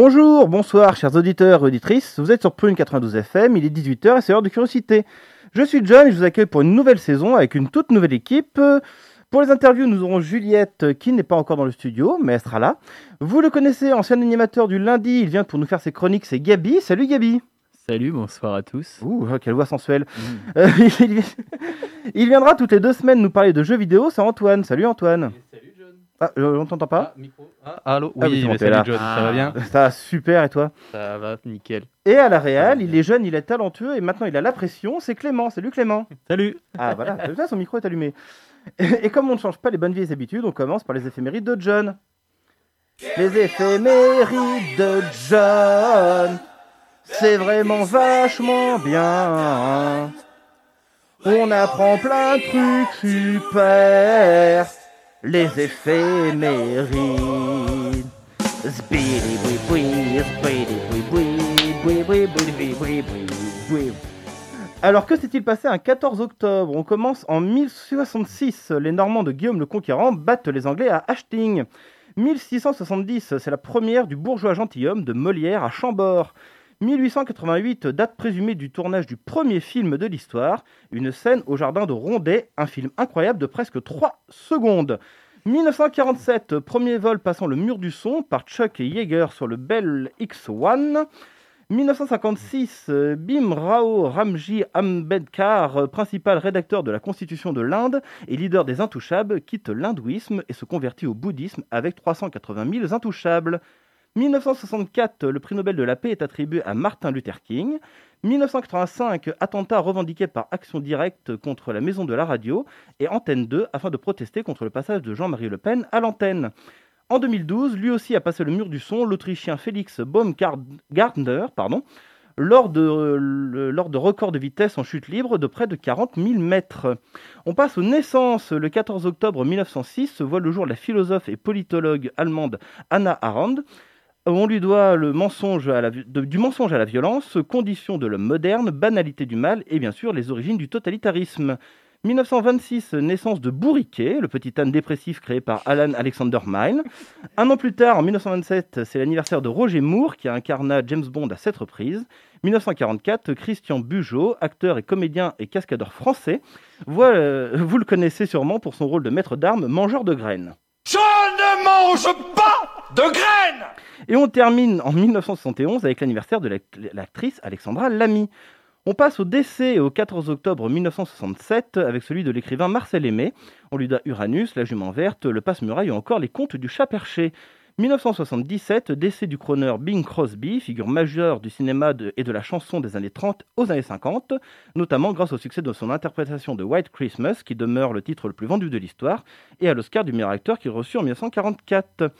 Bonjour, bonsoir, chers auditeurs et auditrices. Vous êtes sur Prune 92 FM, il est 18h et c'est l'heure de curiosité. Je suis John et je vous accueille pour une nouvelle saison avec une toute nouvelle équipe. Pour les interviews, nous aurons Juliette qui n'est pas encore dans le studio, mais elle sera là. Vous le connaissez, ancien animateur du lundi, il vient pour nous faire ses chroniques, c'est Gabi. Salut Gabi Salut, bonsoir à tous. Ouh, quelle voix sensuelle. Euh, il, il viendra toutes les deux semaines nous parler de jeux vidéo, c'est Antoine. Salut Antoine. Salut. Ah, euh, on t'entend pas Ah, micro. Ah, allô Ah oui, mais salut là. John, ça va bien Ça va super et toi Ça va, nickel. Et à la Réal, il est jeune, il est talentueux et maintenant il a la pression, c'est Clément. Salut Clément. Salut Ah voilà, ça, son micro est allumé. Et, et comme on ne change pas les bonnes vieilles habitudes, on commence par les éphémérides de John. Les éphémérides de John, c'est vraiment vachement bien. On apprend plein de trucs super. Les éphémérides. Alors que s'est-il passé un 14 octobre? On commence en 1066. Les Normands de Guillaume le Conquérant battent les Anglais à Hastings. 1670, c'est la première du bourgeois gentilhomme de Molière à Chambord. 1888, date présumée du tournage du premier film de l'histoire, une scène au jardin de Rondet, un film incroyable de presque 3 secondes. 1947, premier vol passant le mur du son par Chuck Yeager sur le Bell X-1. 1956, euh, Bim Rao Ramji Ambedkar, principal rédacteur de la Constitution de l'Inde et leader des Intouchables, quitte l'hindouisme et se convertit au bouddhisme avec 380 000 Intouchables. 1964, le prix Nobel de la paix est attribué à Martin Luther King. 1985, attentat revendiqué par Action Directe contre la Maison de la Radio et Antenne 2 afin de protester contre le passage de Jean-Marie Le Pen à l'antenne. En 2012, lui aussi a passé le mur du son, l'Autrichien Félix Baumgartner, pardon, lors de, lors de records de vitesse en chute libre de près de 40 000 mètres. On passe aux naissances. Le 14 octobre 1906 se voit le jour la philosophe et politologue allemande Anna Arendt. On lui doit le mensonge du mensonge à la violence, condition de l'homme moderne, banalité du mal et bien sûr les origines du totalitarisme. 1926, naissance de Bourriquet, le petit âne dépressif créé par Alan Alexander Milne. Un an plus tard, en 1927, c'est l'anniversaire de Roger Moore qui incarna James Bond à sept reprises. 1944, Christian Bugeaud, acteur et comédien et cascadeur français. Euh, vous le connaissez sûrement pour son rôle de maître d'armes, mangeur de graines. Je ne mange pas de graines Et on termine en 1971 avec l'anniversaire de l'ac- l'actrice Alexandra Lamy. On passe au décès au 14 octobre 1967 avec celui de l'écrivain Marcel Aimé. On lui doit Uranus, La Jument Verte, Le Passe-Muraille ou encore Les Contes du Chat Perché. 1977, décès du chroneur Bing Crosby, figure majeure du cinéma et de la chanson des années 30 aux années 50, notamment grâce au succès de son interprétation de White Christmas, qui demeure le titre le plus vendu de l'histoire, et à l'Oscar du meilleur acteur qu'il reçut en 1944.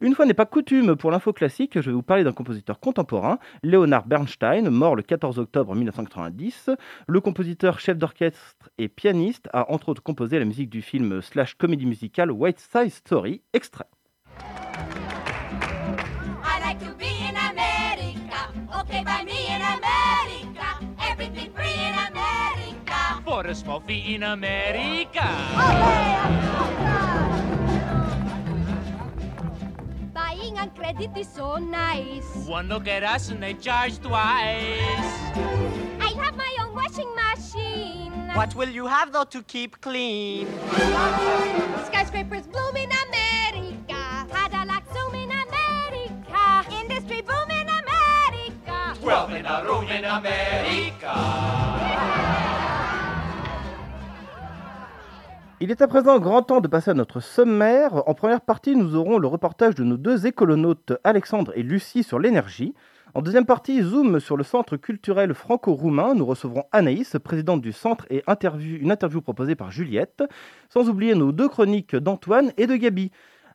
Une fois n'est pas coutume pour l'info classique, je vais vous parler d'un compositeur contemporain, Leonard Bernstein, mort le 14 octobre 1990. Le compositeur, chef d'orchestre et pianiste a entre autres composé la musique du film slash comédie musicale White Side Story, extrait. America. For a small fee in America. Buying on credit is so nice. One look at us and they charge twice. I have my own washing machine. What will you have though to keep clean? Skyscrapers bloom in America. Cadillac zoom in America. Industry boom in America. Twelve in a room in America. Il est à présent grand temps de passer à notre sommaire. En première partie, nous aurons le reportage de nos deux écolonautes Alexandre et Lucie sur l'énergie. En deuxième partie, zoom sur le centre culturel franco-roumain. Nous recevrons Anaïs, présidente du centre, et interview, une interview proposée par Juliette. Sans oublier nos deux chroniques d'Antoine et de Gabi.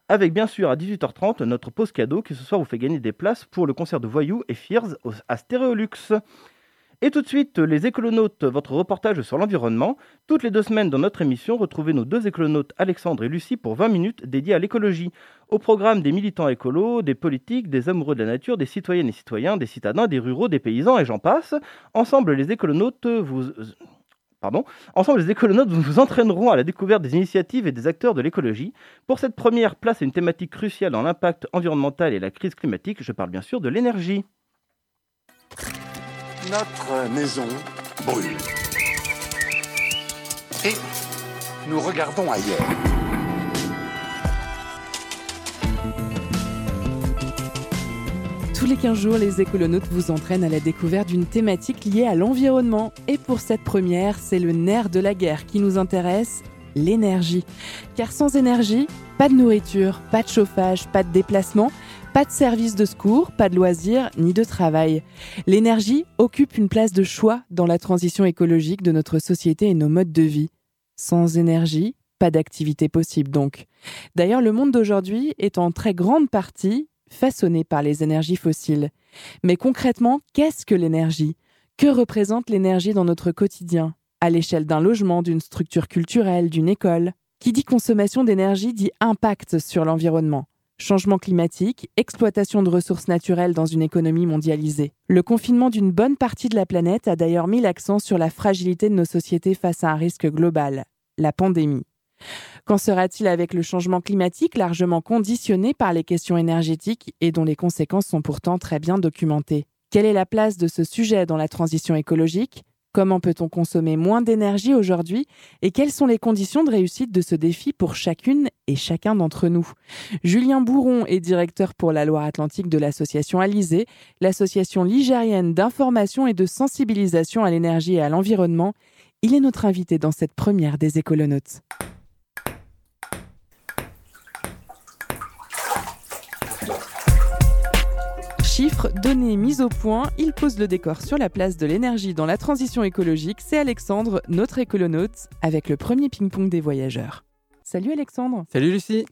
Avec bien sûr à 18h30 notre pause cadeau qui ce soir vous fait gagner des places pour le concert de Voyou et Fears à Stéréolux. Et tout de suite, les écolonautes, votre reportage sur l'environnement. Toutes les deux semaines dans notre émission, retrouvez nos deux écolonautes Alexandre et Lucie pour 20 minutes dédiées à l'écologie. Au programme des militants écolos, des politiques, des amoureux de la nature, des citoyennes et citoyens, des citadins, des ruraux, des paysans et j'en passe. Ensemble, les écolonautes vous... Pardon. Ensemble, les écolonautes vous entraîneront à la découverte des initiatives et des acteurs de l'écologie. Pour cette première place à une thématique cruciale dans l'impact environnemental et la crise climatique, je parle bien sûr de l'énergie. Notre maison brûle. Et nous regardons ailleurs. Tous les 15 jours, les écolonautes vous entraînent à la découverte d'une thématique liée à l'environnement. Et pour cette première, c'est le nerf de la guerre qui nous intéresse, l'énergie. Car sans énergie, pas de nourriture, pas de chauffage, pas de déplacement, pas de service de secours, pas de loisirs, ni de travail. L'énergie occupe une place de choix dans la transition écologique de notre société et nos modes de vie. Sans énergie, pas d'activité possible donc. D'ailleurs, le monde d'aujourd'hui est en très grande partie façonné par les énergies fossiles. Mais concrètement, qu'est-ce que l'énergie? Que représente l'énergie dans notre quotidien? À l'échelle d'un logement, d'une structure culturelle, d'une école? Qui dit consommation d'énergie dit impact sur l'environnement. Changement climatique, exploitation de ressources naturelles dans une économie mondialisée. Le confinement d'une bonne partie de la planète a d'ailleurs mis l'accent sur la fragilité de nos sociétés face à un risque global, la pandémie. Qu'en sera-t-il avec le changement climatique largement conditionné par les questions énergétiques et dont les conséquences sont pourtant très bien documentées? Quelle est la place de ce sujet dans la transition écologique? Comment peut-on consommer moins d'énergie aujourd'hui Et quelles sont les conditions de réussite de ce défi pour chacune et chacun d'entre nous? Julien Bourron est directeur pour la Loire-Atlantique de l'association Alizé, l'association ligérienne d'information et de sensibilisation à l'énergie et à l'environnement. Il est notre invité dans cette première des écolonautes. Chiffres, données, mises au point, il pose le décor sur la place de l'énergie dans la transition écologique. C'est Alexandre, notre écolonaute, avec le premier ping-pong des voyageurs. Salut Alexandre, Salut Lucie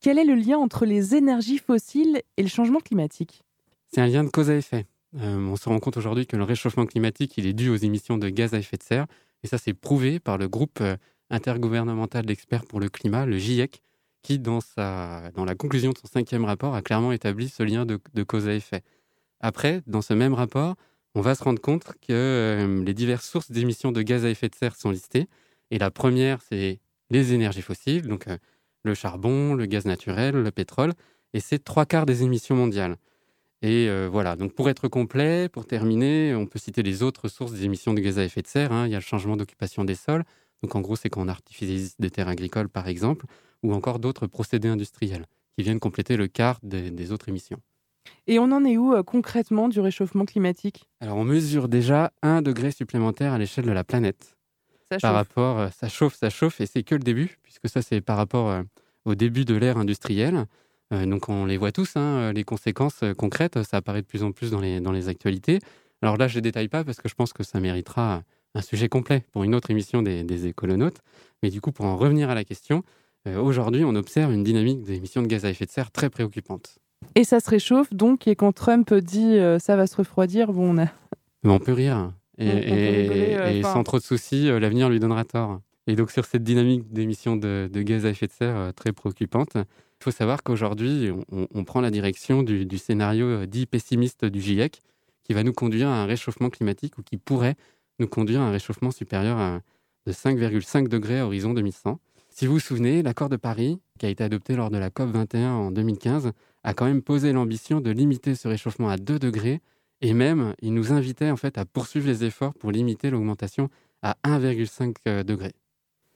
quel est le lien entre les énergies fossiles et le changement climatique? C'est un lien de cause à effet. Euh, on se rend compte aujourd'hui que le réchauffement climatique il est dû aux émissions de gaz à effet de serre. Et ça, c'est prouvé par le groupe euh, intergouvernemental d'experts pour le climat, le GIEC, qui, dans, sa, dans la conclusion de son cinquième rapport, a clairement établi ce lien de, cause à effet. Après, dans ce même rapport, on va se rendre compte que euh, les diverses sources d'émissions de gaz à effet de serre sont listées. Et la première, c'est les énergies fossiles, donc euh, le charbon, le gaz naturel, le pétrole, et c'est trois quarts des émissions mondiales. Et euh, voilà, donc pour être complet, pour terminer, on peut citer les autres sources d'émissions de gaz à effet de serre. hein. Il y a le changement d'occupation des sols, donc en gros c'est quand on artificialise des terres agricoles par exemple, ou encore d'autres procédés industriels qui viennent compléter le quart des, des autres émissions. Et on en est où euh, concrètement du réchauffement climatique? Alors on mesure déjà un degré supplémentaire à l'échelle de la planète. Ça par chauffe. rapport, euh, ça chauffe, ça chauffe, et c'est que le début, puisque ça c'est par rapport euh, au début de l'ère industrielle. Donc on les voit tous, hein, les conséquences concrètes, ça apparaît de plus en plus dans les, dans les actualités. Alors là, je ne détaille pas parce que je pense que ça méritera un sujet complet pour une autre émission des, des écolonautes. Mais du coup, pour en revenir à la question, aujourd'hui, on observe une dynamique d'émissions de gaz à effet de serre très préoccupante. Et ça se réchauffe donc, et quand Trump dit euh, ça va se refroidir, bon, on a... On peut rire. Et, rigoler, euh, et enfin- sans trop de soucis, euh, l'avenir lui donnera tort. Et donc sur cette dynamique d'émissions de, de gaz à effet de serre euh, très préoccupante, il faut savoir qu'aujourd'hui, on, on prend la direction du, du scénario euh, dit pessimiste du GIEC, qui va nous conduire à un réchauffement climatique ou qui pourrait nous conduire à un réchauffement supérieur à, de 5,5 degrés à horizon 2100. Si vous vous souvenez, l'accord de Paris, qui a été adopté lors de la COP 21 en 2015, a quand même posé l'ambition de limiter ce réchauffement à 2 degrés et même, il nous invitait en fait à poursuivre les efforts pour limiter l'augmentation à 1,5 euh, degré.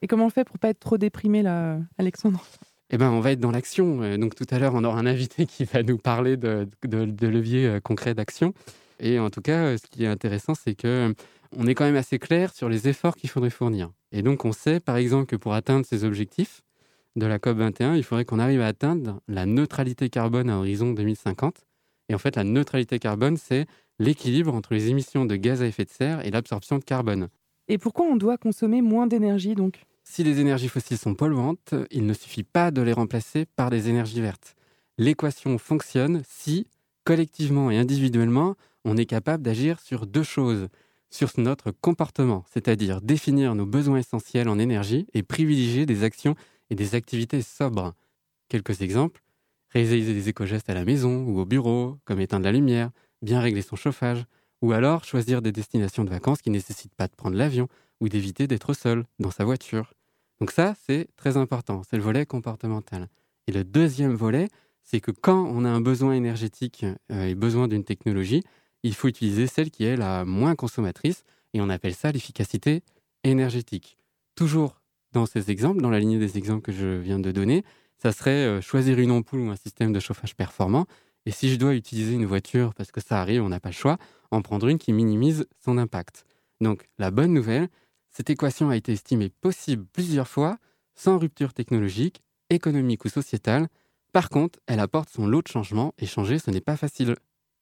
Et comment on fait pour pas être trop déprimé là, Alexandre? Eh ben, on va être dans l'action. Euh, Donc tout à l'heure, on aura un invité qui va nous parler de, de, de leviers euh, concrets d'action. Et en tout cas, ce qui est intéressant, c'est que on est quand même assez clair sur les efforts qu'il faudrait fournir. Et donc, on sait, par exemple, que pour atteindre ces objectifs de la COP 21, il faudrait qu'on arrive à atteindre la neutralité carbone à horizon 2050. Et en fait, la neutralité carbone, c'est l'équilibre entre les émissions de gaz à effet de serre et l'absorption de carbone. Et pourquoi on doit consommer moins d'énergie donc? Si les énergies fossiles sont polluantes, il ne suffit pas de les remplacer par des énergies vertes. L'équation fonctionne si, collectivement et individuellement, on est capable d'agir sur deux choses. Sur notre comportement, c'est-à-dire définir nos besoins essentiels en énergie et privilégier des actions et des activités sobres. Quelques exemples. Réaliser des éco-gestes à la maison ou au bureau, comme éteindre la lumière, bien régler son chauffage, ou alors choisir des destinations de vacances qui ne nécessitent pas de prendre l'avion ou d'éviter d'être seul dans sa voiture. Donc ça, c'est très important, c'est le volet comportemental. Et le deuxième volet, c'est que quand on a un besoin énergétique euh, et besoin d'une technologie, il faut utiliser celle qui est la moins consommatrice, et on appelle ça l'efficacité énergétique. Toujours dans ces exemples, dans la lignée des exemples que je viens de donner, ça serait euh, choisir une ampoule ou un système de chauffage performant. Et si je dois utiliser une voiture, parce que ça arrive, on n'a pas le choix, en prendre une qui minimise son impact. Donc la bonne nouvelle, cette équation a été estimée possible plusieurs fois, sans rupture technologique, économique ou sociétale. Par contre, elle apporte son lot de changements, et changer, ce n'est pas facile.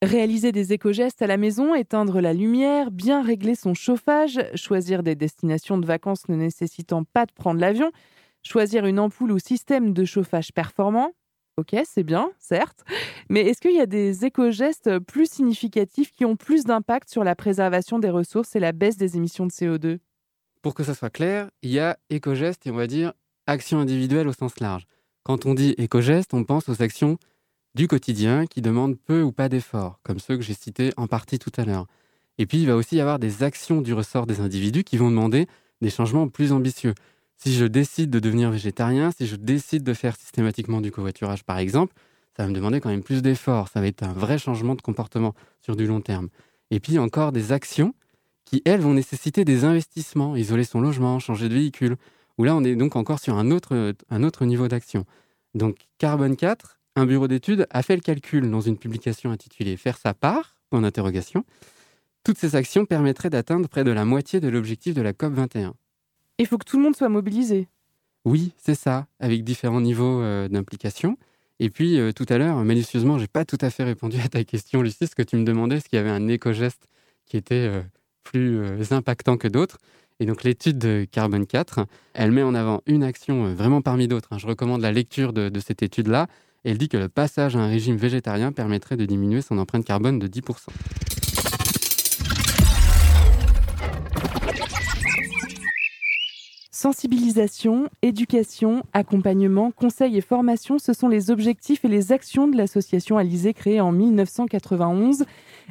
Réaliser des éco-gestes à la maison, éteindre la lumière, bien régler son chauffage, choisir des destinations de vacances ne nécessitant pas de prendre l'avion, choisir une ampoule ou système de chauffage performant. Ok, c'est bien, certes. Mais est-ce qu'il y a des éco-gestes plus significatifs qui ont plus d'impact sur la préservation des ressources et la baisse des émissions de CO2 Pour que ça soit clair, il y a éco-gestes et on va dire actions individuelles au sens large. Quand on dit éco-gestes, on pense aux actions du quotidien qui demandent peu ou pas d'efforts, comme ceux que j'ai cités en partie tout à l'heure. Et puis, il va aussi y avoir des actions du ressort des individus qui vont demander des changements plus ambitieux. Si je décide de devenir végétarien, si je décide de faire systématiquement du covoiturage, par exemple, ça va me demander quand même plus d'efforts. Ça va être un vrai changement de comportement sur du long terme. Et puis encore des actions qui, elles, vont nécessiter des investissements, isoler son logement, changer de véhicule, où là, on est donc encore sur un autre, un autre niveau d'action. Donc, Carbone 4, un bureau d'études a fait le calcul dans une publication intitulée Faire sa part en interrogation. Toutes ces actions permettraient d'atteindre près de la moitié de l'objectif de la COP 21. Il faut que tout le monde soit mobilisé. Oui, c'est ça, avec différents niveaux euh, d'implication. Et puis, euh, tout à l'heure, malicieusement, j'ai pas tout à fait répondu à ta question, Lucie, ce que tu me demandais, qu'il y avait un éco-geste qui était euh, plus impactant que d'autres? Et donc, l'étude de Carbone 4, elle met en avant une action vraiment parmi d'autres. hein. Je recommande la lecture de, de cette étude-là. Elle dit que le passage à un régime végétarien permettrait de diminuer son empreinte carbone de 10%. Sensibilisation, éducation, accompagnement, conseil et formation, ce sont les objectifs et les actions de l'association Alizé créée en 1991.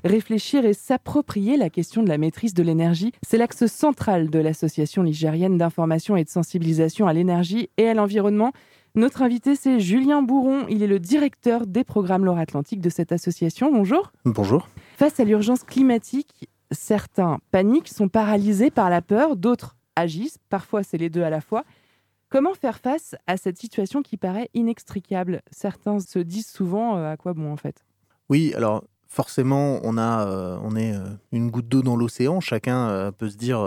Réfléchir et s'approprier la question de la maîtrise de l'énergie, c'est l'axe central de l'association ligérienne d'information et de sensibilisation à l'énergie et à l'environnement. Notre invité, c'est Julien Bourron. Il est le directeur des programmes Loire-Atlantique de cette association. Bonjour. Bonjour. Face à l'urgence climatique, certains paniquent, sont paralysés par la peur, d'autres agissent. Parfois, c'est les deux à la fois. Comment faire face à cette situation qui paraît inextricable? Certains se disent souvent euh, à quoi bon en fait? Oui, alors forcément, on, a, euh, on est euh, une goutte d'eau dans l'océan. Chacun euh, peut se dire,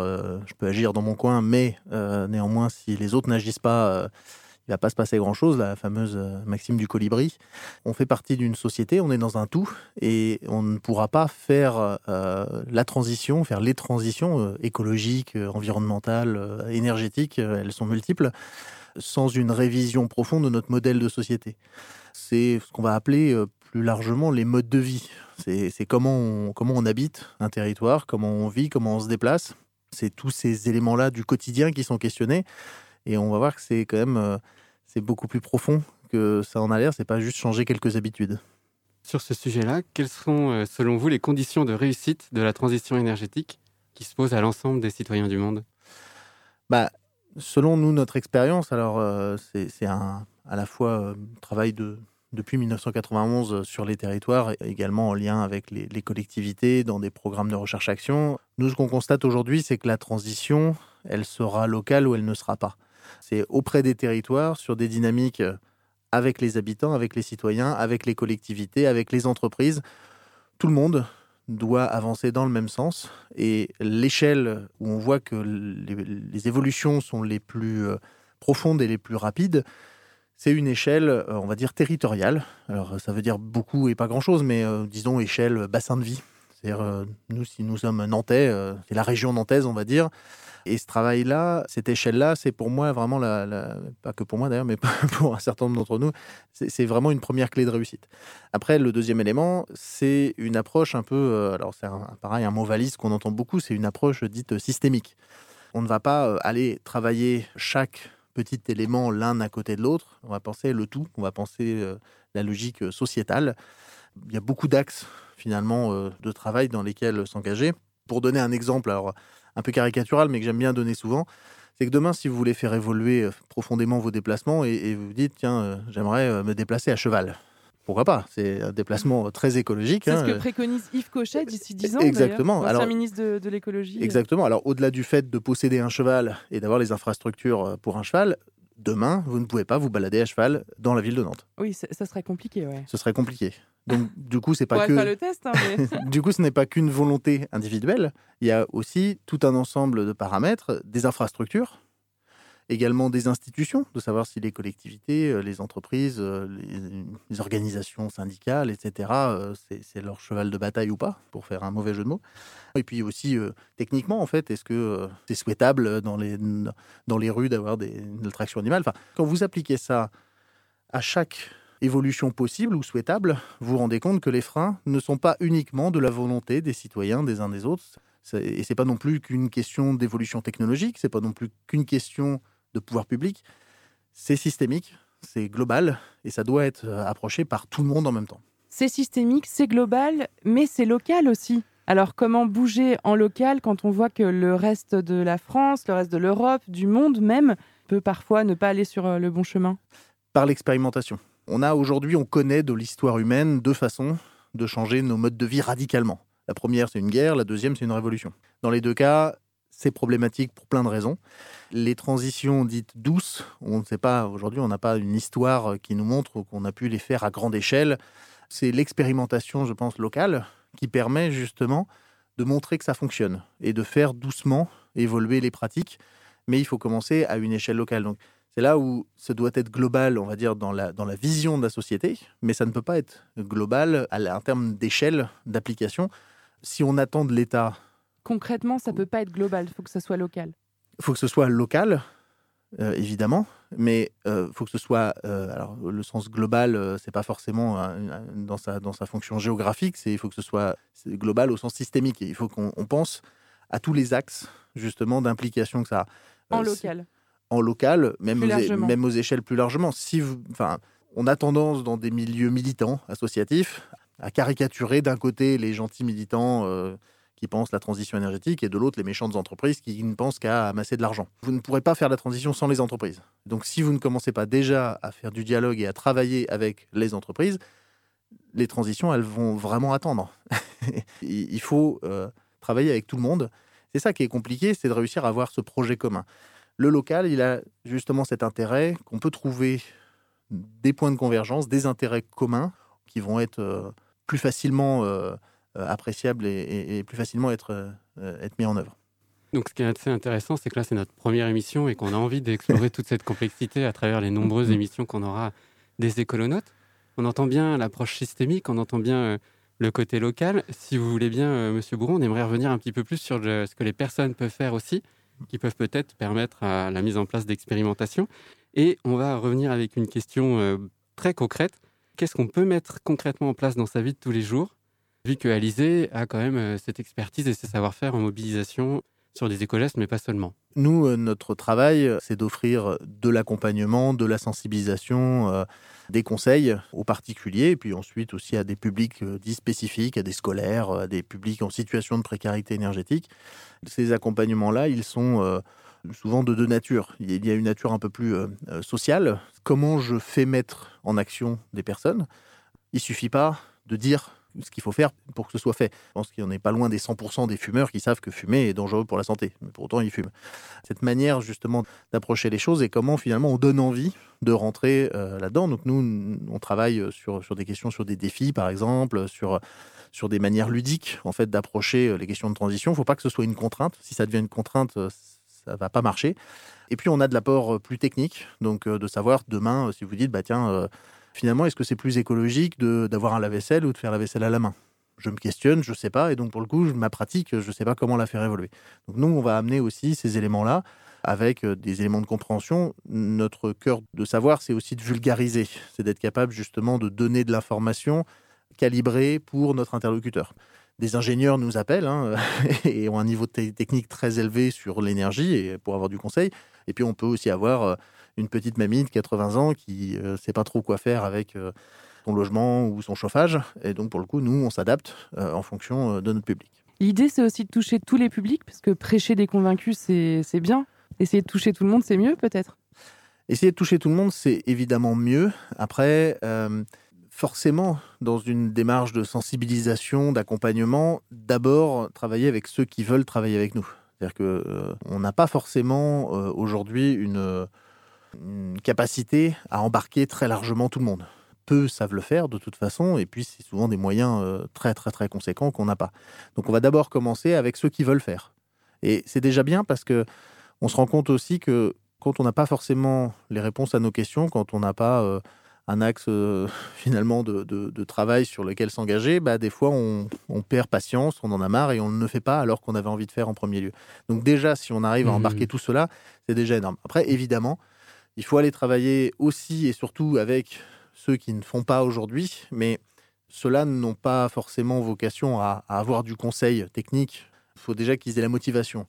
je peux agir dans mon coin, mais néanmoins, si les autres n'agissent pas, il va pas se passer grand-chose, la fameuse euh, maxime du colibri. On fait partie d'une société, on est dans un tout, et on ne pourra pas faire euh, la transition, faire les transitions euh, écologiques, environnementales, énergétiques, elles sont multiples, sans une révision profonde de notre modèle de société. C'est ce qu'on va appeler plus largement les modes de vie. C'est comment on, comment on habite un territoire, comment on vit, comment on se déplace. C'est tous ces éléments-là du quotidien qui sont questionnés. Et on va voir que c'est quand même euh, c'est beaucoup plus profond que ça en a l'air. C'est pas juste changer quelques habitudes. Sur ce sujet-là, quelles sont, euh, selon vous, les conditions de réussite de la transition énergétique qui se posent à l'ensemble des citoyens du monde? Bah, selon nous, notre expérience, alors euh, c'est à la fois euh, travail de depuis 1991 sur les territoires, également en lien avec les, les collectivités dans des programmes de recherche-action. Nous, ce qu'on constate aujourd'hui, c'est que la transition, elle sera locale ou elle ne sera pas. C'est auprès des territoires, sur des dynamiques euh, avec les habitants, avec les citoyens, avec les collectivités, avec les entreprises. Tout le monde doit avancer dans le même sens. Et l'échelle où on voit que les, évolutions sont les plus euh, profondes et les plus rapides, C'est une échelle, euh, on va dire, territoriale. Alors, ça veut dire beaucoup et pas grand-chose, mais disons échelle bassin de vie. C'est-à-dire, euh, nous, si nous sommes nantais, euh, c'est la région nantaise, on va dire. Et ce travail-là, cette échelle-là, c'est pour moi vraiment la, pas que pour moi d'ailleurs, mais pour un certain nombre d'entre nous, c'est vraiment une première clé de réussite. Après, le deuxième élément, c'est une approche un peu, euh, alors c'est pareil, un mot valise qu'on entend beaucoup, c'est une approche dite systémique. On ne va pas aller travailler chaque petit élément l'un à côté de l'autre. On va penser le tout, on va penser euh, la logique euh, sociétale. Il y a beaucoup d'axes finalement euh, de travail dans lesquels s'engager. Pour donner un exemple, alors un peu caricatural, mais que j'aime bien donner souvent, c'est que demain, si vous voulez faire évoluer profondément vos déplacements et, vous dites, tiens, j'aimerais me déplacer à cheval. Pourquoi pas C'est un déplacement très écologique. C'est hein, ce que euh, préconise Yves Cochet d'ici 10 ans. Exactement. Alors- ministre de, de l'écologie. Exactement. Alors, au-delà du fait de posséder un cheval et d'avoir les infrastructures euh, pour un cheval, demain, vous ne pouvez pas vous balader à cheval dans la ville de Nantes. Oui, ça serait compliqué, ouais. Ce serait compliqué. Donc, du coup, c'est pas que. faire le test, hein, mais... du coup, ce n'est pas qu'une volonté individuelle. Il y a aussi tout un ensemble de paramètres, des infrastructures, également des institutions, de savoir si les collectivités, euh, les entreprises, euh, les, organisations syndicales, etc., euh, c'est leur cheval de bataille ou pas, pour faire un mauvais jeu de mots. Et puis aussi, techniquement, en fait, est-ce que c'est souhaitable dans les, dans les rues d'avoir de l'attraction animale? Enfin, Quand vous appliquez ça à chaque évolution possible ou souhaitable, vous vous rendez compte que les freins ne sont pas uniquement de la volonté des citoyens des uns des autres. Et c'est pas non plus qu'une question d'évolution technologique, c'est pas non plus qu'une question de pouvoir public. C'est systémique, c'est global et ça doit être euh, approché par tout le monde en même temps. C'est systémique, c'est global, mais c'est local aussi. Alors comment bouger en local quand on voit que le reste de la France, le reste de l'Europe, du monde même, peut parfois ne pas aller sur euh, le bon chemin? Par l'expérimentation. On a aujourd'hui, on connaît de l'histoire humaine deux façons de changer nos modes de vie radicalement. La première, c'est une guerre, la deuxième, c'est une révolution. Dans les deux cas, c'est problématique pour plein de raisons. Les transitions dites douces, on ne sait pas, aujourd'hui, on n'a pas une histoire qui nous montre qu'on a pu les faire à grande échelle. C'est l'expérimentation, je pense, locale qui permet justement de montrer que ça fonctionne et de faire doucement évoluer les pratiques. Mais il faut commencer à une échelle locale. Donc, c'est là où ça doit être global, on va dire, dans la, dans la vision de la société, mais ça ne peut pas être global en termes d'échelle d'application. Si on attend de l'État, Concrètement, ça peut pas être global, il faut que ça soit local. il faut que ce soit local, euh, évidemment, mais il faut que ce soit. euh, alors, le sens global, euh, c'est pas forcément dans, sa, dans sa fonction géographique, c'est il faut que ce soit global au sens systémique. Il faut qu'on on pense à tous les axes, justement, d'implication que ça a. En Euh, local. en local, même, aux, même aux échelles plus largement. Si vous- enfin, on a tendance dans des milieux militants, associatifs, à caricaturer d'un côté les gentils militants euh, qui pensent la transition énergétique et de l'autre les méchantes entreprises qui ne pensent qu'à amasser de l'argent. Vous ne pourrez pas faire la transition sans les entreprises. Donc si vous ne commencez pas déjà à faire du dialogue et à travailler avec les entreprises, les transitions, elles vont vraiment attendre. Il faut euh, travailler avec tout le monde. C'est ça qui est compliqué, c'est de réussir à avoir ce projet commun. Le local, il a justement cet intérêt qu'on peut trouver des points de convergence, des intérêts communs qui vont être euh, plus facilement euh, euh, appréciables et, et- et plus facilement être, euh, être mis en œuvre. Donc, ce qui est assez intéressant, c'est que là, c'est notre première émission et qu'on a envie d'explorer toute cette complexité à travers les nombreuses émissions qu'on aura des écolonautes. On entend bien l'approche systémique, on entend bien euh, le côté local. Si vous voulez bien, Monsieur Bourron, on aimerait revenir un petit peu plus sur le- ce que les personnes peuvent faire aussi, qui peuvent peut-être permettre à la mise en place d'expérimentations. Et on va revenir avec une question très concrète. Qu'est-ce qu'on peut mettre concrètement en place dans sa vie de tous les jours, vu que Alizé a quand même euh, cette expertise et ce savoir-faire en mobilisation sur des écogestes, mais pas seulement. Nous, euh, notre travail, euh, c'est d'offrir de l'accompagnement, de la sensibilisation, des conseils aux particuliers, et puis ensuite aussi à des publics dits spécifiques, à des scolaires, à des publics en situation de précarité énergétique. Ces accompagnements-là, ils sont souvent de deux natures. Il y a une nature un peu plus sociale. Comment je fais mettre en action des personnes? Il suffit pas de dire ce qu'il faut faire pour que ce soit fait. Je pense qu'il n'y en est pas loin des 100% des fumeurs qui savent que fumer est dangereux pour la santé, mais pour autant ils fument. Cette manière justement d'approcher les choses et comment finalement on donne envie de rentrer euh, là-dedans. Donc nous, on travaille sur, sur des questions, sur des défis par exemple, sur, sur des manières ludiques en fait d'approcher euh, les questions de transition. Il ne faut pas que ce soit une contrainte. Si ça devient une contrainte, euh, ça va pas marcher. Et puis on a de l'apport plus technique, donc de savoir demain si vous dites bah tiens finalement est-ce que c'est plus écologique d'avoir un lave-vaisselle ou de faire la vaisselle à la main? Je me questionne, je sais pas, et donc pour le coup ma pratique, je sais pas comment la faire évoluer. Donc nous on va amener aussi ces éléments-là avec euh, des éléments de compréhension. Notre cœur de savoir, c'est aussi de vulgariser, c'est d'être capable justement de donner de l'information calibrée pour notre interlocuteur. Des ingénieurs nous appellent hein, et ont un niveau technique très élevé sur l'énergie pour avoir du conseil. Et puis on peut aussi avoir euh, une petite mamie de 80 ans qui ne sait pas trop quoi faire avec euh, son logement ou son chauffage. Et donc pour le coup, nous, on s'adapte euh, en fonction euh, de notre public. L'idée, c'est aussi de toucher tous les publics, parce que prêcher des convaincus, c'est bien. Essayer de toucher tout le monde, c'est mieux peut-être? Essayer de toucher tout le monde, c'est évidemment mieux. Après, euh, forcément, dans une démarche de sensibilisation, d'accompagnement, d'abord travailler avec ceux qui veulent travailler avec nous. C'est-à-dire que euh, on n'a pas forcément euh, aujourd'hui une, une capacité à embarquer très largement tout le monde. Peu savent le faire de toute façon, et puis c'est souvent des moyens euh, très très très conséquents qu'on n'a pas. Donc on va d'abord commencer avec ceux qui veulent faire. Et c'est déjà bien parce que on se rend compte aussi que quand on n'a pas forcément les réponses à nos questions, quand on n'a pas euh, un axe euh, finalement de, de- de travail sur lequel s'engager, bah, des fois on, on perd patience, on en a marre et on ne le fait pas alors qu'on avait envie de faire en premier lieu. Donc déjà, si on arrive à Mhm. embarquer tout cela, c'est déjà énorme. Après, évidemment, il faut aller travailler aussi et surtout avec ceux qui ne font pas aujourd'hui, mais ceux-là n'ont pas forcément vocation à, avoir du conseil technique. Il faut déjà qu'ils aient la motivation.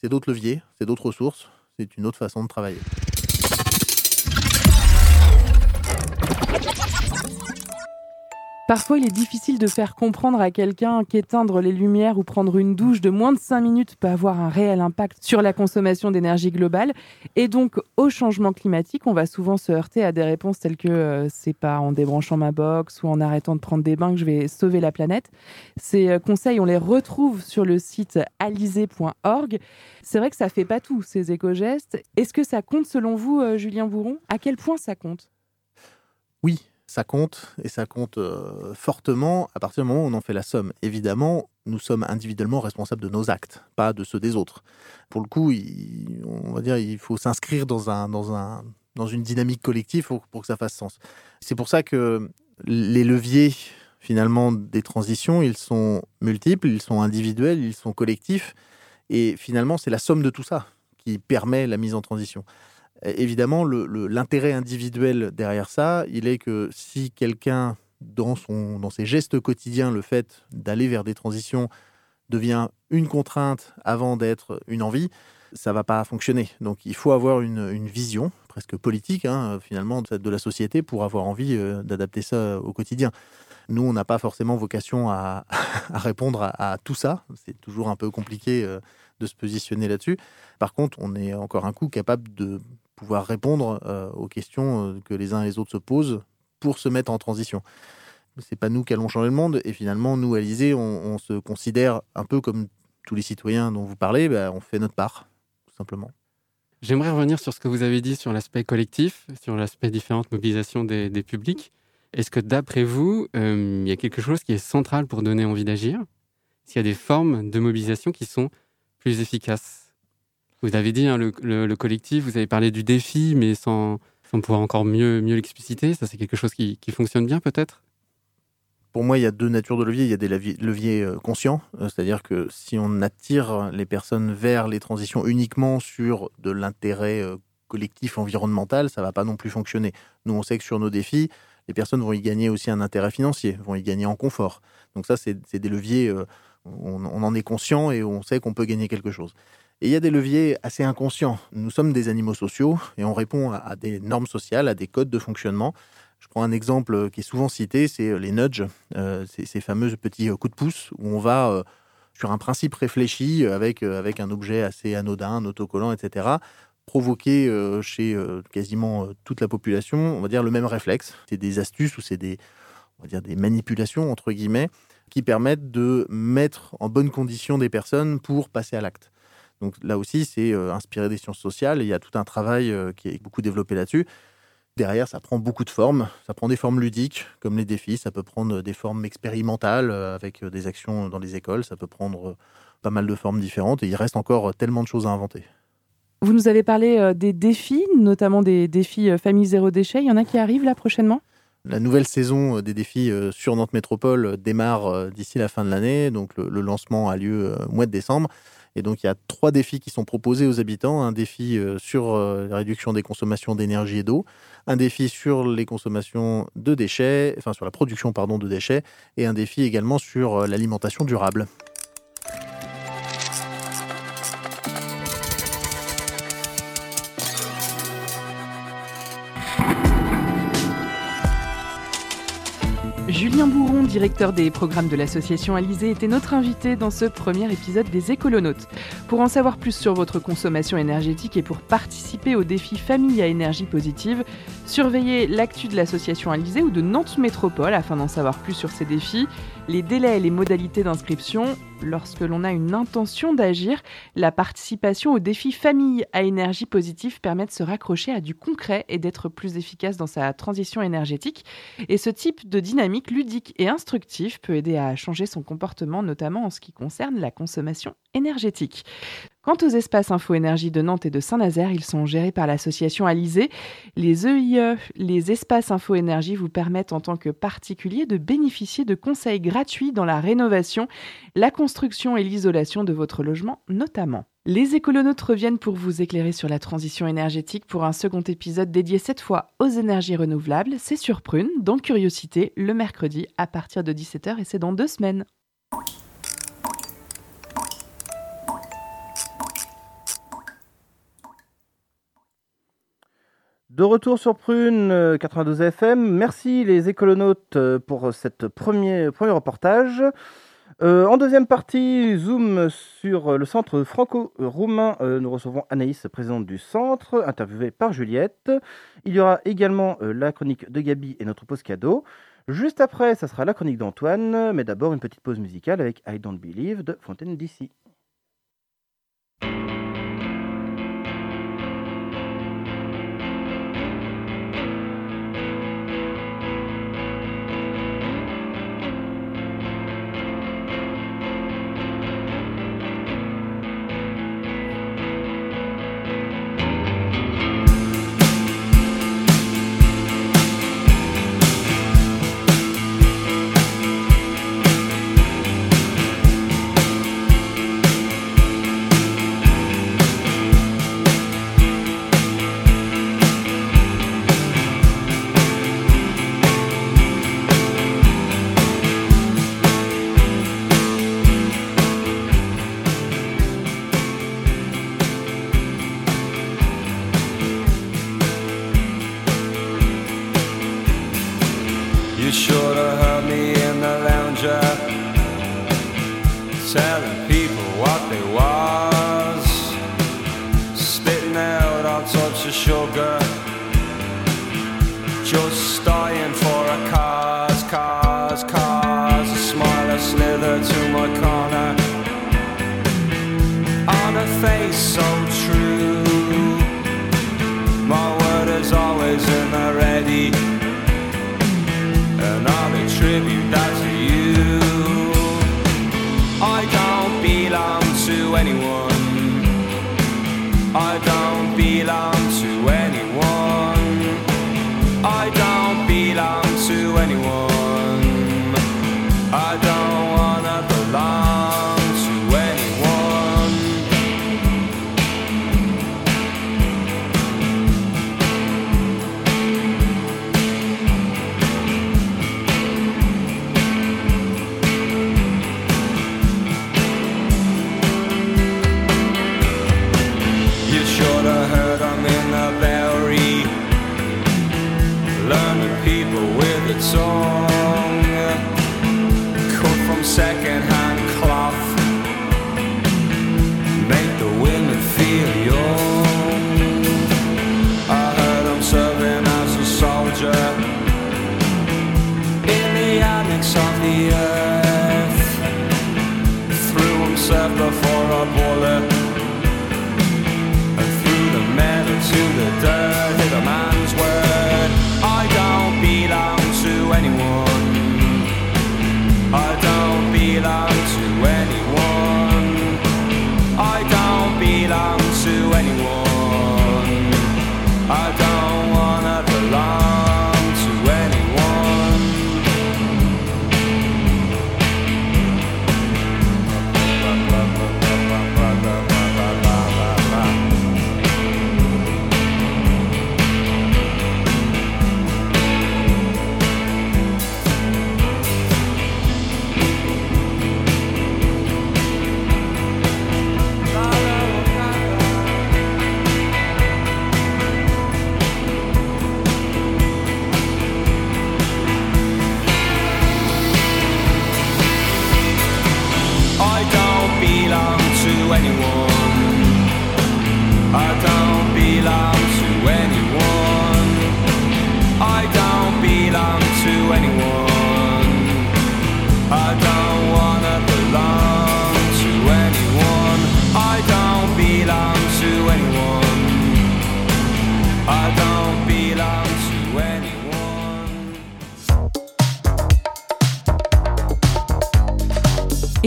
C'est d'autres leviers, c'est d'autres ressources, c'est une autre façon de travailler. Parfois, il est difficile de faire comprendre à quelqu'un qu'éteindre les lumières ou prendre une douche de moins de 5 minutes peut avoir un réel impact sur la consommation d'énergie globale. Et donc, au changement climatique, on va souvent se heurter à des réponses telles que euh, c'est pas en débranchant ma box ou en arrêtant de prendre des bains que je vais sauver la planète. Ces euh, conseils, on les retrouve sur le site alizé.org. C'est vrai que ça fait pas tout, ces éco-gestes. Est-ce que ça compte selon vous, euh, Julien Bourron À quel point ça compte? Oui, ça compte et ça compte euh, fortement à partir du moment où on en fait la somme. Évidemment, nous sommes individuellement responsables de nos actes, pas de ceux des autres. Pour le coup, il, on va dire, il faut s'inscrire dans un, dans un, dans une dynamique collective pour, pour que ça fasse sens. C'est pour ça que les leviers finalement des transitions, ils sont multiples, ils sont individuels, ils sont collectifs, et finalement, c'est la somme de tout ça qui permet la mise en transition. Évidemment, l'intérêt individuel derrière ça, il est que si quelqu'un, dans, dans ses gestes quotidiens, le fait d'aller vers des transitions devient une contrainte avant d'être une envie, ça va pas fonctionner. Donc il faut avoir une, une vision presque politique, hein, finalement, de, la société pour avoir envie euh, d'adapter ça au quotidien. Nous, on n'a pas forcément vocation à, répondre à, à tout ça. C'est toujours un peu compliqué euh, de se positionner là-dessus. Par contre, on est encore un coup capable de pouvoir répondre euh, aux questions euh, que les uns et les autres se posent pour se mettre en transition. C'est pas nous qui allons changer le monde. Et finalement, nous, à l'Élysée, on, se considère un peu comme tous les citoyens dont vous parlez. bah, on fait notre part, tout simplement. J'aimerais revenir sur ce que vous avez dit sur l'aspect collectif, sur l'aspect différente mobilisation des, publics. Est-ce que d'après vous, euh, il y a quelque chose qui est central pour donner envie d'agir? Qu'il y a des formes de mobilisation qui sont plus efficaces? Vous avez dit hein, le, le- le collectif, vous avez parlé du défi, mais sans, pouvoir encore mieux, l'expliciter. Ça, c'est quelque chose qui, fonctionne bien peut-être? Pour moi, il y a deux natures de leviers. Il y a des leviers, euh, conscients, euh, c'est-à-dire que si on attire les personnes vers les transitions uniquement sur de l'intérêt euh, collectif environnemental, ça va pas non plus fonctionner. Nous, on sait que sur nos défis, les personnes vont y gagner aussi un intérêt financier, vont y gagner en confort. Donc ça, c'est des leviers, on en est conscient et on sait qu'on peut gagner quelque chose. Et il y a des leviers assez inconscients. Nous sommes des animaux sociaux et on répond à, des normes sociales, à des codes de fonctionnement. Je prends un exemple qui est souvent cité, c'est les nudges, euh, ces, fameux petits euh, coups de pouce où on va euh, sur un principe réfléchi euh, avec, euh, avec un objet assez anodin, un autocollant, etc., provoquer euh, chez euh, quasiment euh, toute la population, on va dire, le même réflexe. C'est des astuces ou c'est des, des manipulations, entre guillemets, qui permettent de mettre en bonne condition des personnes pour passer à l'acte. Donc là aussi, c'est euh, inspiré des sciences sociales. Il y a tout un travail euh, qui est beaucoup développé là-dessus. Derrière, ça prend beaucoup de formes. Ça prend des formes ludiques, comme les défis. Ça peut prendre des formes expérimentales, euh, avec euh, des actions dans les écoles. Ça peut prendre euh, pas mal de formes différentes. Et il reste encore euh, tellement de choses à inventer. Vous nous avez parlé euh, des défis, notamment des défis euh, famille zéro déchet. Il y en a qui arrivent là prochainement? La nouvelle saison euh, des défis euh, sur Nantes Métropole euh, démarre euh, d'ici la fin de l'année. Donc le, lancement a lieu euh, au mois de décembre. Et donc il y a trois défis qui sont proposés aux habitants. Un défi euh, sur euh, la réduction des consommations d'énergie et d'eau. Un défi sur les consommations de déchets, enfin sur la production pardon, de déchets. Et un défi également sur euh, l'alimentation durable. Julien Bourron, directeur des programmes de l'association Alizé, était notre invité dans ce premier épisode des Écolonautes. Pour en savoir plus sur votre consommation énergétique et pour participer au défi Famille à énergie positive, surveillez l'actu de l'association Alizé ou de Nantes Métropole afin d'en savoir plus sur ces défis, les délais et les modalités d'inscription. Lorsque l'on a une intention d'agir, la participation au défi Famille à énergie positive permet de se raccrocher à du concret et d'être plus efficace dans sa transition énergétique. Et ce type de dynamique ludique et instructive peut aider à changer son comportement, notamment en ce qui concerne la consommation énergétique. Quant aux espaces Info Énergie de Nantes et de Saint-Nazaire, ils sont gérés par l'association Alizé. Les EIE, les espaces Info Énergie, vous permettent en tant que particulier de bénéficier de conseils gratuits dans la rénovation, la construction et l'isolation de votre logement notamment. Les écolonautes reviennent pour vous éclairer sur la transition énergétique pour un second épisode dédié cette fois aux énergies renouvelables. C'est sur Prune, dans Curiosité, le mercredi à partir de 17h et c'est dans deux semaines. De retour sur Prune euh, 92 FM. Merci les écolonautes euh, pour cette premier, reportage. Euh, en deuxième partie, zoom sur le centre franco-roumain. Euh, nous recevons Anaïs, présidente du centre, interviewée par Juliette. Il y aura également euh, la chronique de Gabi et notre pause cadeau. Juste après, ça sera la chronique d'Antoine, mais d'abord une petite pause musicale avec I Don't Believe de Fontaine DC.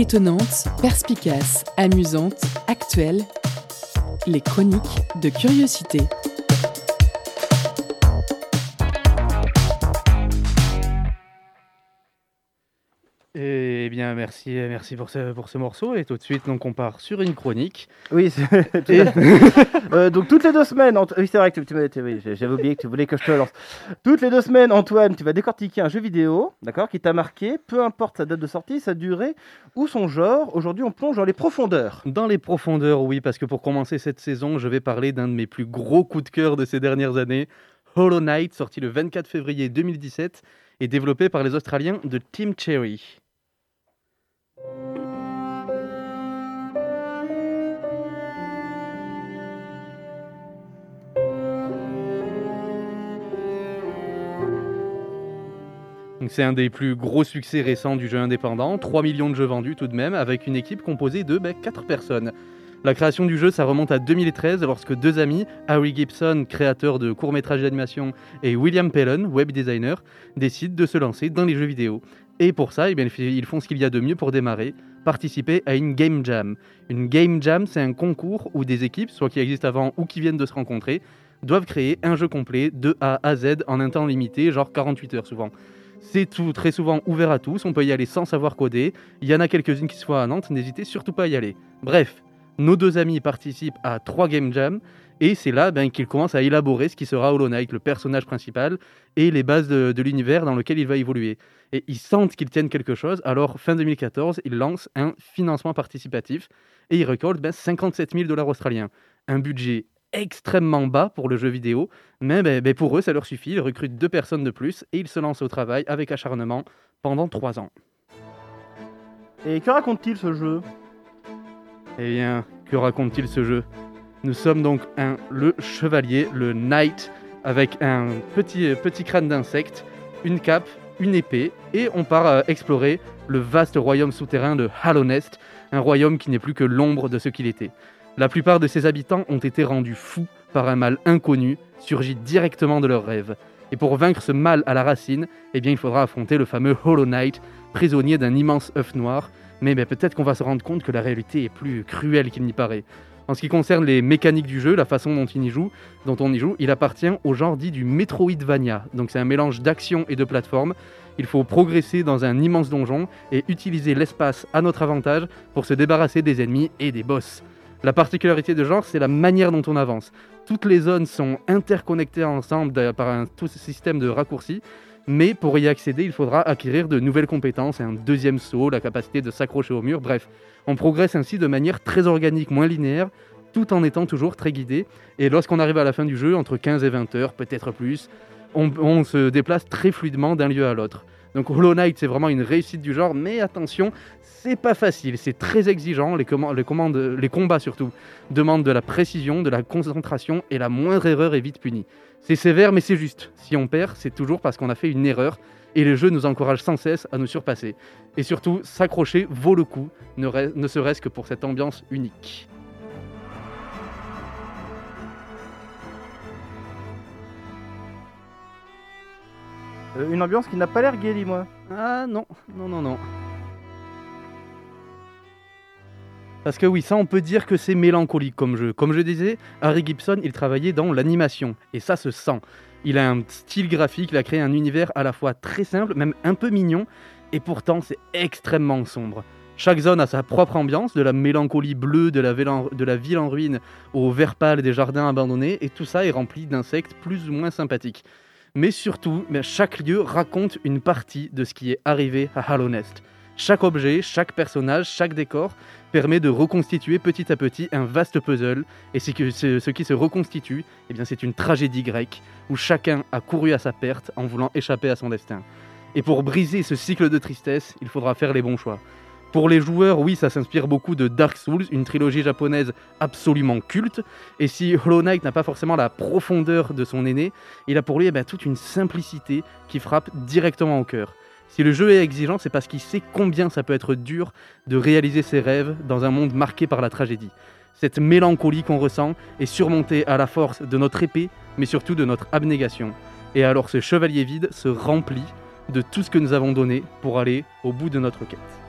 Étonnante, perspicace, amusante, actuelle, les chroniques de curiosité. Eh bien, merci, merci pour ce, pour ce morceau. Et tout de suite, donc, on part sur une chronique. Oui, c'est- tout Et-. Euh, donc toutes les deux semaines, oui c'est vrai que tu, j'avais oublié que tu voulais que je te lance. Toutes les deux semaines, Antoine, tu vas décortiquer un jeu vidéo, d'accord, qui t'a marqué, peu importe sa date de sortie, sa durée ou son genre. Aujourd'hui, on plonge dans les profondeurs. Dans les profondeurs, oui, parce que pour commencer cette saison, je vais parler d'un de mes plus gros coups de cœur de ces dernières années, Hollow Knight, sorti le 24 février 2017 et développé par les Australiens de Team Cherry. C'est un des plus gros succès récents du jeu indépendant, 3 millions de jeux vendus tout de même, avec une équipe composée de 4 personnes. La création du jeu, ça remonte à 2013, lorsque deux amis, Harry Gibson, créateur de courts-métrages d'animation, et William Pellen, web designer, décident de se lancer dans les jeux vidéo. Et pour ça, eh ils font ce qu'il y a de mieux pour démarrer, participer à une Game Jam. Une Game Jam, c'est un concours où des équipes, soit qui existent avant ou qui viennent de se rencontrer, doivent créer un jeu complet de A à Z en un temps limité, genre 48 heures souvent. C'est tout très souvent ouvert à tous, on peut y aller sans savoir coder. Il y en a quelques-unes qui soient à Nantes, n'hésitez surtout pas à y aller. Bref, nos deux amis participent à trois Game Jam et c'est là ben, qu'ils commencent à élaborer ce qui sera Hollow Knight, le personnage principal et les bases de, de l'univers dans lequel il va évoluer. Et ils sentent qu'ils tiennent quelque chose, alors fin 2014, ils lancent un financement participatif et ils récoltent ben, 57 000 dollars australiens. Un budget extrêmement bas pour le jeu vidéo, mais ben, ben, pour eux, ça leur suffit. Ils recrutent deux personnes de plus et ils se lancent au travail avec acharnement pendant trois ans. Et que raconte-t-il ce jeu? Eh bien, que raconte-t-il ce jeu? Nous sommes donc un, le chevalier, le knight, avec un petit, crâne d'insecte, une cape, une épée, et on part euh, explorer le vaste royaume souterrain de Hallownest, un royaume qui n'est plus que l'ombre de ce qu'il était. La plupart de ses habitants ont été rendus fous par un mal inconnu, surgi directement de leurs rêves. Et pour vaincre ce mal à la racine, eh bien, il faudra affronter le fameux Hollow Knight, prisonnier d'un immense œuf noir. Mais peut-être qu'on va se rendre compte que la réalité est plus cruelle qu'il n'y paraît. En ce qui concerne les mécaniques du jeu, la façon dont, il joue, dont on y joue, il appartient au genre dit du Metroidvania. Donc c'est un mélange d'action et de plateforme. Il faut progresser dans un immense donjon et utiliser l'espace à notre avantage pour se débarrasser des ennemis et des boss. La particularité de genre, c'est la manière dont on avance. Toutes les zones sont interconnectées ensemble par un tout système de raccourcis, mais pour y accéder, il faudra acquérir de nouvelles compétences, un deuxième saut, la capacité de s'accrocher au mur, bref. On progresse ainsi de manière très organique, moins linéaire, tout en étant toujours très guidé. Et lorsqu'on arrive à la fin du jeu, entre 15 et 20 heures, peut-être plus, on, se déplace très fluidement d'un lieu à l'autre. Donc Hollow Knight, c'est vraiment une réussite du genre, mais attention, c'est pas facile, c'est très exigeant, les, commandes, les, combats surtout demandent de la précision, de la concentration, et la moindre erreur est vite punie. C'est sévère, mais c'est juste. Si on perd, c'est toujours parce qu'on a fait une erreur, et le jeu nous encourage sans cesse à nous surpasser. Et surtout, s'accrocher vaut le coup, ne serait-ce que pour cette ambiance unique. Euh, Une ambiance qui n'a pas l'air gaie, dis-moi. Ah non, non, non, non. Parce que oui, ça on peut dire que c'est mélancolique comme jeu. Comme je disais, Harry Gibson, il travaillait dans l'animation, et ça se sent. Il a un style graphique, il a créé un univers à la fois très simple, même un peu mignon, et pourtant c'est extrêmement sombre. Chaque zone a sa propre ambiance, de la mélancolie bleue de la, ville en- de la ville en ruine au vert pâle des jardins abandonnés, et tout ça est rempli d'insectes plus ou moins sympathiques. Mais surtout, chaque lieu raconte une partie de ce qui est arrivé à Hallownest. Chaque objet, chaque personnage, chaque décor permet de reconstituer petit à petit un vaste puzzle, et c'est ce qui se reconstitue, eh bien, c'est une tragédie grecque, où chacun a couru à sa perte en voulant échapper à son destin. Et pour briser ce cycle de tristesse, il faudra faire les bons choix. Pour les joueurs, oui, ça s'inspire beaucoup de Dark Souls, une trilogie japonaise absolument culte. Et si Hollow Knight n'a pas forcément la profondeur de son aîné, il a pour lui eh ben, toute une simplicité qui frappe directement au cœur. Si le jeu est exigeant, c'est parce qu'il sait combien ça peut être dur de réaliser ses rêves dans un monde marqué par la tragédie. Cette mélancolie qu'on ressent est surmontée à la force de notre épée, mais surtout de notre abnégation. Et alors ce chevalier vide se remplit de tout ce que nous avons donné pour aller au bout de notre quête.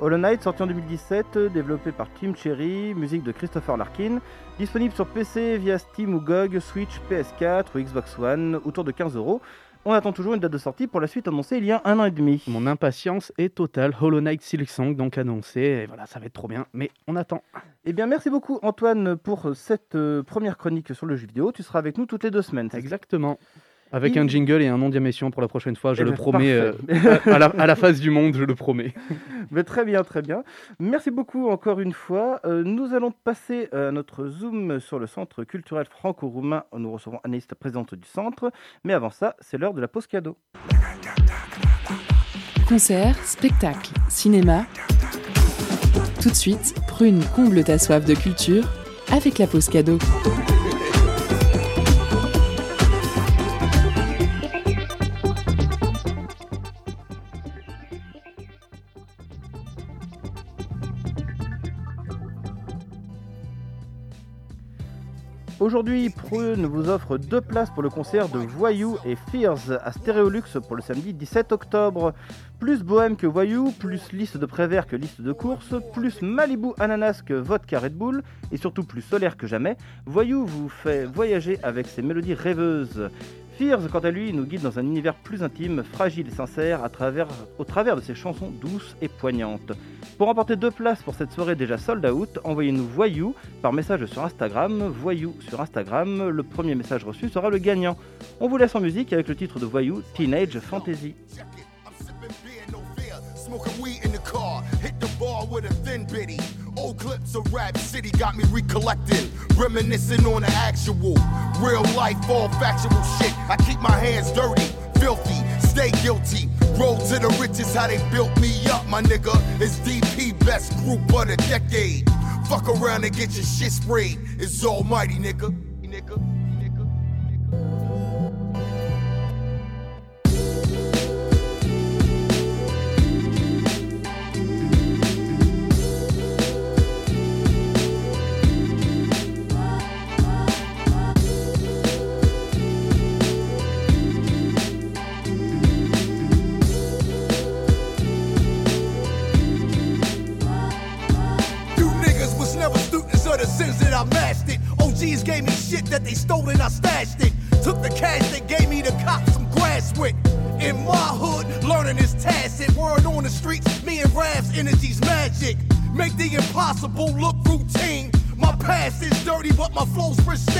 Hollow Knight, sorti en 2017, euh, développé par Team Cherry, musique de Christopher Larkin, disponible sur PC via Steam ou GOG, Switch, PS4 ou Xbox One, autour de 15 euros. On attend toujours une date de sortie pour la suite annoncée il y a un an et demi. Mon impatience est totale. Hollow Knight Silksong donc annoncé. Et voilà, ça va être trop bien. Mais on attend. Eh bien, merci beaucoup Antoine pour cette euh, première chronique sur le jeu vidéo. Tu seras avec nous toutes les deux semaines. ça? Exactement. Avec Il- un jingle et un nom d'émission pour la prochaine fois, je Eh le ben, promets. euh, à, la, à la face du monde, je le promets. Mais très bien, très bien. Merci beaucoup encore une fois. Euh, nous allons passer à notre zoom sur le centre culturel franco-roumain. Nous recevons Anaïs, présidente du centre. Mais avant ça, c'est l'heure de la pause cadeau. Concert, spectacle, cinéma. Tout de suite, Prune comble ta soif de culture avec la pause cadeau. Aujourd'hui, Prune vous offre deux places pour le concert de Voyou et Fears à Stéréolux pour le samedi 17 octobre. Plus bohème que Voyou, plus liste de prévert que liste de course, plus Malibu Ananas que vodka Red Bull, et surtout plus solaire que jamais, Voyou vous fait voyager avec ses mélodies rêveuses. Fears, quant à lui, nous guide dans un univers plus intime, fragile et sincère, au travers de ses chansons douces et poignantes. Pour remporter deux places pour cette soirée déjà sold out, envoyez-nous Voyou par message sur Instagram, Voyou sur Instagram. Le premier message reçu sera le gagnant. On vous laisse en musique avec le titre de Voyou, Teenage Fantasy. With a thin bitty. Old clips of Rap City got me recollecting. Reminiscing on the actual. Real life, all factual shit. I keep my hands dirty, filthy, stay guilty. Roll to the riches, how they built me up, my nigga. It's DP, best group of the decade. Fuck around and get your shit sprayed. It's almighty. Nigga. My flow's pristine.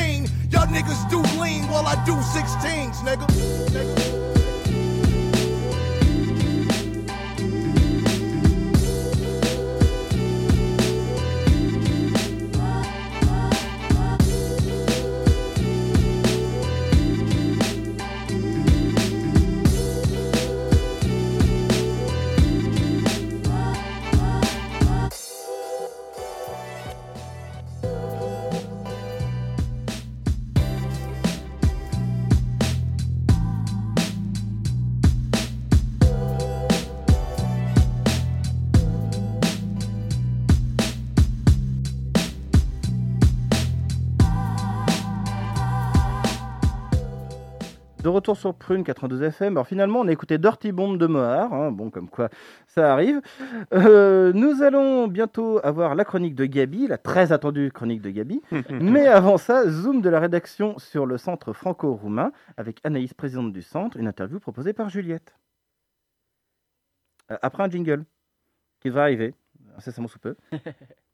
Retour sur Prune 92 FM. Alors finalement, on a écouté Dirty Bomb de Mohar. hein, bon, comme quoi ça arrive. Euh, nous allons bientôt avoir la chronique de Gabi, la très attendue chronique de Gabi. Mais avant ça, zoom de la rédaction sur le centre franco-roumain avec Anaïs, présidente du centre, une interview proposée par Juliette. Euh, après un jingle qui va arriver, incessamment sous peu.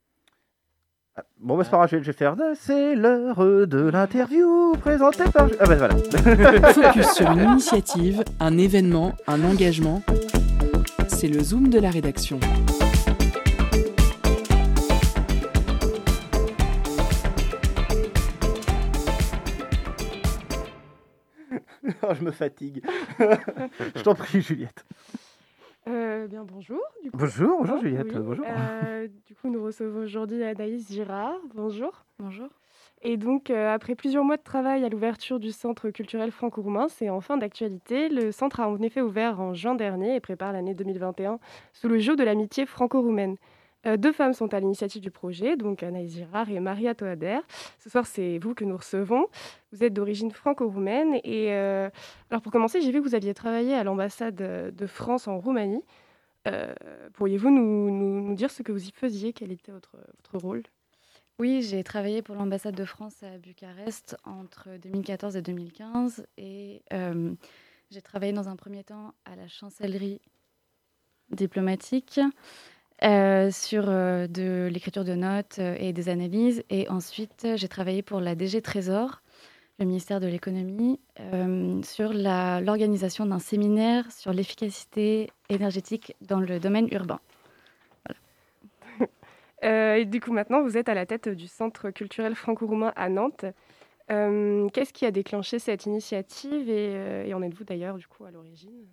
Bon, bah, c'est pas grave, je vais- vais faire. C'est l'heure de l'interview présentée par. Ah, bah voilà. Focus sur une initiative, un événement, un engagement. C'est le zoom de la rédaction. Oh, je me fatigue. je t'en prie, Juliette. Euh, bien bonjour. Du coup. Bonjour, bonjour Juliette. oui. Bonjour. Euh, du coup, nous recevons aujourd'hui Anaïs Girard. Bonjour. Bonjour. Et donc, euh, après plusieurs mois de travail à l'ouverture du Centre culturel franco-roumain, c'est en fin d'actualité. Le centre a en effet ouvert en juin dernier et prépare l'année 2021 sous le jour de l'amitié franco-roumaine. Euh, deux femmes sont à l'initiative du projet, donc Anaïs Girard et Maria Toader. Ce soir, c'est vous que nous recevons. Vous êtes d'origine franco-roumaine. Et euh, alors, pour commencer, j'ai vu que vous aviez travaillé à l'ambassade euh, de France en Roumanie. Pourriez-vous nous, dire ce que vous y faisiez? Quel était votre, rôle? Oui, j'ai travaillé pour l'ambassade de France à Bucarest entre 2014 et 2015 et j'ai travaillé dans un premier temps à la chancellerie diplomatique euh, sur euh, de l'écriture de notes euh, et des analyses et ensuite j'ai travaillé pour la DG Trésor, le ministère de l'économie, sur l'organisation d'un séminaire sur l'efficacité énergétique dans le domaine urbain. Et du coup, maintenant, vous êtes à la tête du Centre culturel franco-roumain à Nantes. Qu'est-ce qui a déclenché cette initiative et, et en êtes-vous d'ailleurs du coup à l'origine?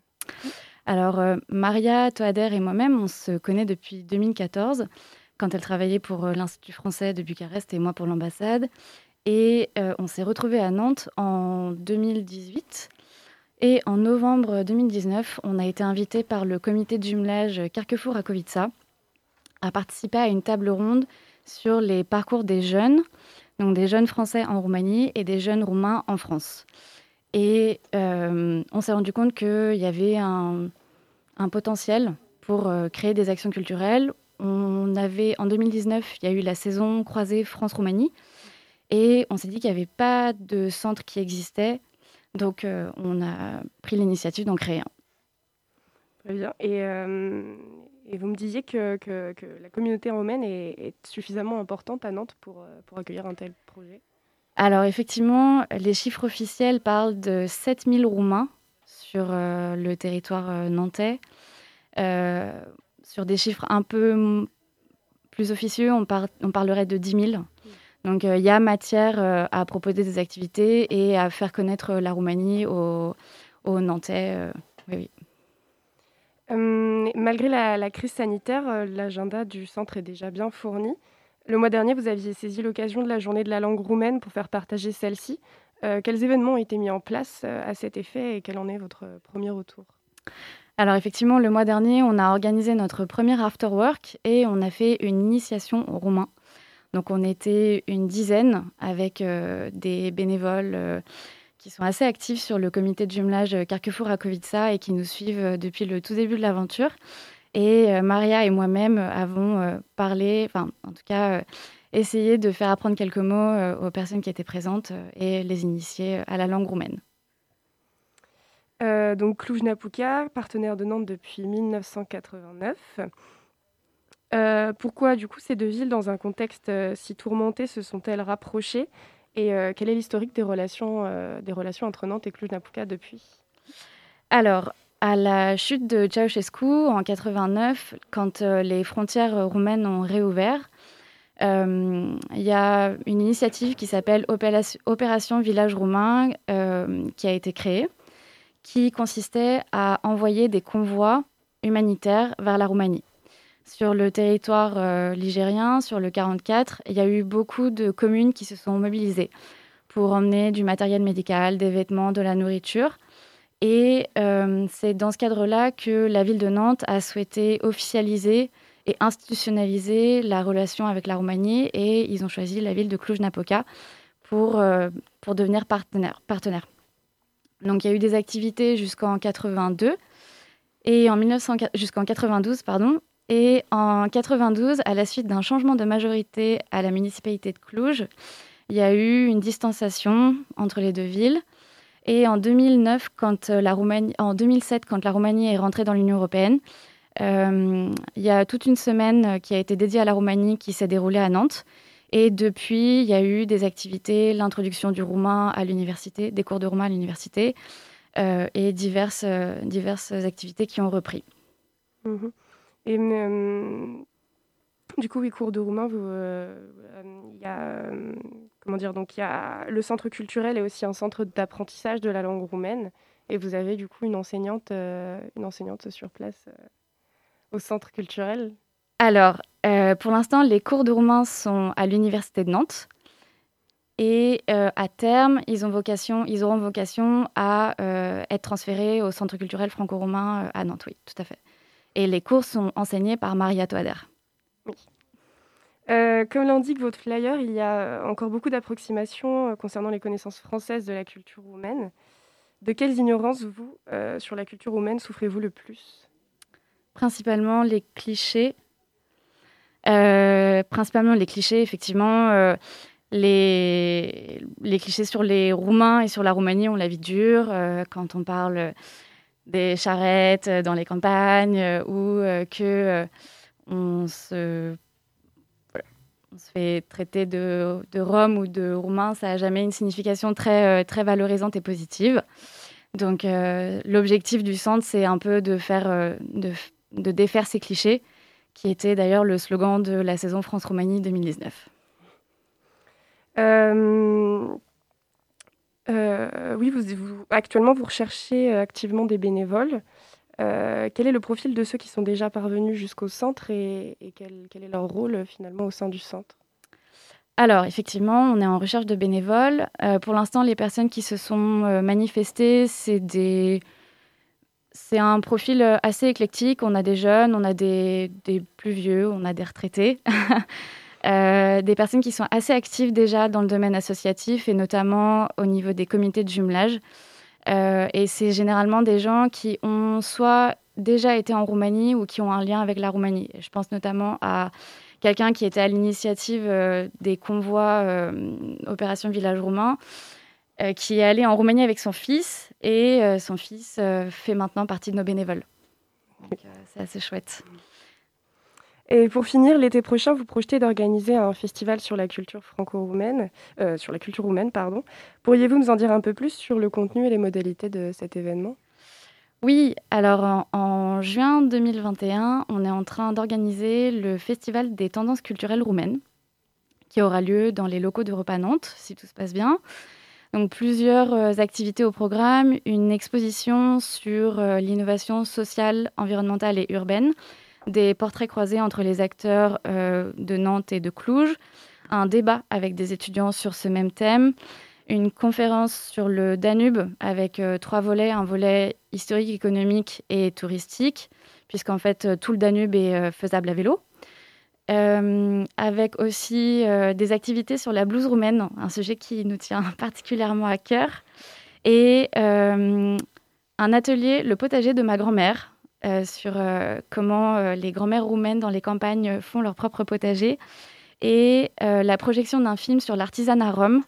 Alors, euh, Maria Toader et moi-même, on se connaît depuis 2014, quand elle travaillait pour euh, l'Institut français de Bucarest et moi pour l'ambassade. Et euh, on s'est retrouvés à Nantes en 2018. Et en novembre 2019, on a été invité par le comité de jumelage Carquefour-Rakovica à participer à une table ronde sur les parcours des jeunes, donc des jeunes français en Roumanie et des jeunes roumains en France. Et euh, on s'est rendu compte qu'il y avait un, potentiel pour euh, créer des actions culturelles. On avait, en 2019, il y a eu la saison croisée France-Roumanie. Et on s'est dit qu'il n'y avait pas de centre qui existait. Donc, euh, on a pris l'initiative d'en créer un. Très bien. Et, vous me disiez que, la communauté romaine est, suffisamment importante à Nantes pour accueillir un tel projet? Alors, effectivement, les chiffres officiels parlent de 7000 Roumains sur euh, le territoire euh, nantais. Euh, sur des chiffres un peu plus officieux, on, par- on parlerait de 10 000. Donc, il y a matière à proposer des activités et à faire connaître la Roumanie aux, Nantais. Euh, malgré la, crise sanitaire, l'agenda du centre est déjà bien fourni. Le mois dernier, vous aviez saisi l'occasion de la journée de la langue roumaine pour faire partager celle-ci. Euh, quels événements ont été mis en place euh, à cet effet et quel en est votre premier retour? Alors effectivement, le mois dernier, on a organisé notre premier after work et on a fait une initiation au roumain. Donc on était une dizaine avec euh, des bénévoles qui sont assez actifs sur le comité de jumelage Carquefour-Rakovica et qui nous suivent depuis le tout début de l'aventure. Et euh, Maria et moi-même avons euh, parlé, enfin en tout cas euh, essayé de faire apprendre quelques mots euh, aux personnes qui étaient présentes euh, et les initier euh, à la langue roumaine. Euh, donc Cluj-Napoca, partenaire de Nantes depuis 1989. Euh, pourquoi, du coup, ces deux villes, dans un contexte euh, si tourmenté, se sont-elles rapprochées? Et euh, quel est l'historique des relations, euh, des relations entre Nantes et Cluj-Napoca depuis? Alors, à la chute de Ceausescu en 89, quand euh, les frontières roumaines ont réouvert, euh, il y a une initiative qui s'appelle Opération, Village Roumain euh, qui a été créée, qui consistait à envoyer des convois humanitaires vers la Roumanie. Sur le territoire ligérien, sur le 44, il y a eu beaucoup de communes qui se sont mobilisées pour emmener du matériel médical, des vêtements, de la nourriture. Et euh, c'est dans ce cadre-là que la ville de Nantes a souhaité officialiser et institutionnaliser la relation avec la Roumanie et ils ont choisi la ville de Cluj-Napoca pour, euh, pour devenir partenaire. Donc il y a eu des activités jusqu'en 82 et en 1900 jusqu'en 92 pardon et en 92 à la suite d'un changement de majorité à la municipalité de Cluj, il y a eu une distanciation entre les deux villes. Et en 2009, quand la Roumanie, en 2007, quand la Roumanie est rentrée dans l'Union européenne, euh, il y a toute une semaine qui a été dédiée à la Roumanie qui s'est déroulée à Nantes. Et depuis, il y a eu des activités, l'introduction du roumain à l'université, des cours de roumain à l'université, euh, et diverses, euh, diverses activités qui ont repris. Mhm. Et euh, du coup, oui, cours de roumain, euh, euh, il y a, euh, comment dire, donc il y a le centre culturel est aussi un centre d'apprentissage de la langue roumaine, et vous avez du coup une enseignante, euh, une enseignante sur place euh, au centre culturel. Alors, euh, pour l'instant, les cours de roumain sont à l'université de Nantes. Et à terme, ils, ont vocation, ils auront vocation à être transférés au Centre culturel franco-roumain à Nantes, oui, tout à fait. Et les cours sont enseignés par Maria Toader. Euh, comme l'indique votre flyer, il y a encore beaucoup d'approximations euh, concernant les connaissances françaises de la culture roumaine. De quelles ignorances, vous, euh, sur la culture roumaine, souffrez-vous le plus? Principalement les clichés. Euh, principalement les clichés, effectivement. euh, les, les clichés sur les Roumains et sur la Roumanie, on la vie dure. euh, quand on parle des charrettes euh, dans les campagnes euh, ou euh, que euh, on se on se fait traiter de, Rome ou de Roumain, ça n'a jamais une signification très, euh, très valorisante et positive. Donc euh, l'objectif du centre, c'est un peu de, faire, euh, de, défaire ces clichés, qui était d'ailleurs le slogan de la saison France-Roumanie 2019. Euh, euh, oui, vous, actuellement, vous recherchez activement des bénévoles. Euh, quel est le profil de ceux qui sont déjà parvenus jusqu'au centre et, quel, est leur rôle euh, finalement au sein du centre? Alors, effectivement, on est en recherche de bénévoles. Euh, pour l'instant, les personnes qui se sont manifestées, c'est un profil assez éclectique. On a des jeunes, on a des, plus vieux, on a des retraités. Des personnes qui sont assez actives déjà dans le domaine associatif et notamment au niveau des comités de jumelage. Euh, et c'est généralement des gens qui ont soit déjà été en Roumanie ou qui ont un lien avec la Roumanie. Je pense notamment à quelqu'un qui était à l'initiative euh, des convois euh, Opération Village Roumain, qui est allé en Roumanie avec son fils et son fils fait maintenant partie de nos bénévoles. Donc c'est assez chouette. Et pour finir, l'été prochain, vous projetez d'organiser un festival sur la culture franco-roumaine, euh, sur la culture roumaine, pardon. Pourriez-vous nous en dire un peu plus sur le contenu et les modalités de cet événement? Oui, alors en, juin 2021, on est en train d'organiser le Festival des tendances culturelles roumaines, qui aura lieu dans les locaux d'Europa Nantes, si tout se passe bien. Donc plusieurs euh, activités au programme, une exposition sur euh, l'innovation sociale, environnementale et urbaine, des portraits croisés entre les acteurs euh, de Nantes et de Cluj, un débat avec des étudiants sur ce même thème, une conférence sur le Danube avec euh, trois volets, un volet historique, économique et touristique, puisqu'en fait euh, tout le Danube est faisable à vélo. Avec aussi des activités sur la blouse roumaine, un sujet qui nous tient particulièrement à cœur, et un atelier, le potager de ma grand-mère, euh, sur euh, comment euh, les grand-mères roumaines dans les campagnes font leur propre potager, et la projection d'un film sur l'artisanat rome,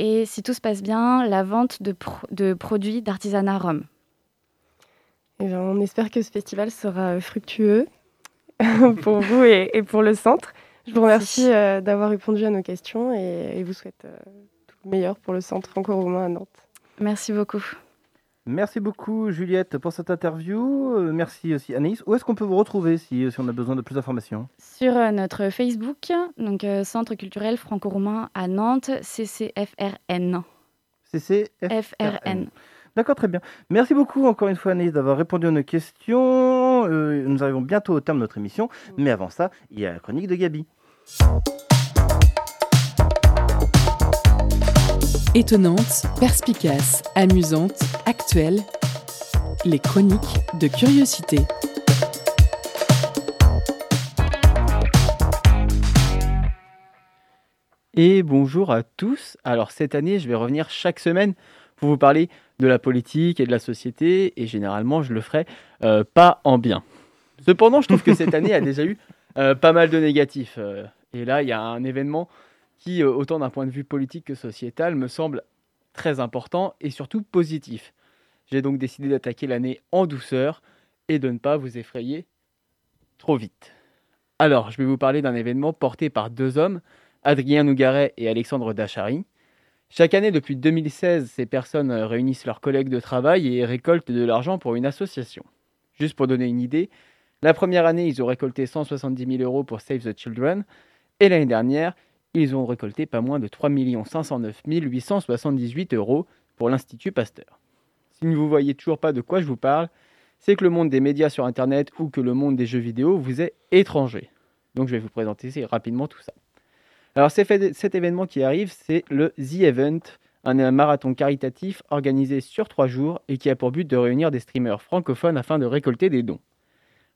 et si tout se passe bien, la vente de, pro- de produits d'artisanat rome. Eh bien, on espère que ce festival sera fructueux pour vous et, et pour le centre. Je vous remercie d'avoir répondu à nos questions et, et vous souhaite tout le meilleur pour le centre franco-roumain à Nantes. Merci beaucoup. Merci beaucoup Juliette pour cette interview. Euh, merci aussi Anaïs. Où est-ce qu'on peut vous retrouver si, si on a besoin de plus d'informations? Sur euh, notre Facebook, donc euh, Centre culturel franco-roumain à Nantes, CCFRN. CCFRN. FRN. D'accord, très bien. Merci beaucoup encore une fois Anaïs d'avoir répondu à nos questions. Euh, nous arrivons bientôt au terme de notre émission. Mais avant ça, il y a la chronique de Gabi. Étonnante, perspicace, amusante, actuelle. Les chroniques de curiosité. Et bonjour à tous. Alors cette année, je vais revenir chaque semaine pour vous parler de la politique et de la société, et généralement, je le ferai euh, pas en bien. Cependant, je trouve que cette année a déjà eu euh, pas mal de négatifs. euh, et là, il y a un événement qui, euh, autant d'un point de vue politique que sociétal, me semble très important et surtout positif. J'ai donc décidé d'attaquer l'année en douceur et de ne pas vous effrayer trop vite. Alors, je vais vous parler d'un événement porté par deux hommes, Adrien Nougaret et Alexandre Dachary. Chaque année, depuis 2016, ces personnes réunissent leurs collègues de travail et récoltent de l'argent pour une association. Juste pour donner une idée, la première année, ils ont récolté 170 000 euros pour Save the Children, et l'année dernière, ils ont récolté pas moins de 3 509 878 euros pour l'Institut Pasteur. Si vous ne voyez toujours pas de quoi je vous parle, c'est que le monde des médias sur Internet ou que le monde des jeux vidéo vous est étranger. Donc je vais vous présenter rapidement tout ça. Alors cet événement qui arrive, c'est le The Event, un marathon caritatif organisé sur trois jours et qui a pour but de réunir des streamers francophones afin de récolter des dons.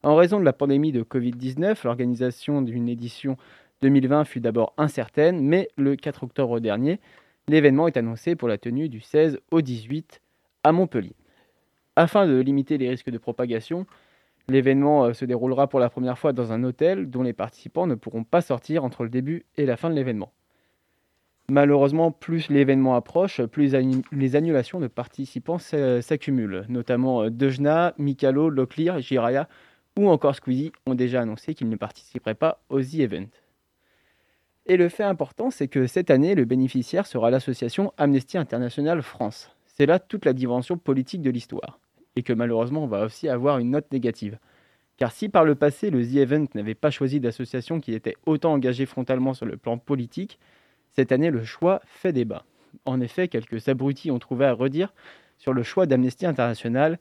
En raison de la pandémie de Covid-19, l'organisation d'une édition 2020 fut d'abord incertaine, mais le 4 octobre dernier, l'événement est annoncé pour la tenue du 16 au 18 à Montpellier. Afin de limiter les risques de propagation, L'événement euh, se déroulera pour la première fois dans un hôtel dont les participants ne pourront pas sortir entre le début et la fin de l'événement. Malheureusement, plus l'événement approche, plus les annulations de participants s'a- s'accumulent. Notamment euh, Dejna, Mikalo, Locklear, Jiraya ou encore Squeezie ont déjà annoncé qu'ils ne participeraient pas au The Event. Et le fait important, c'est que cette année, le bénéficiaire sera l'association Amnesty International France. C'est là toute la dimension politique de l'histoire. Et que malheureusement, on va aussi avoir une note négative. Car si par le passé, le The Event n'avait pas choisi d'association qui était autant engagée frontalement sur le plan politique, cette année, le choix fait débat. En effet, quelques abrutis ont trouvé à redire sur le choix d'Amnesty International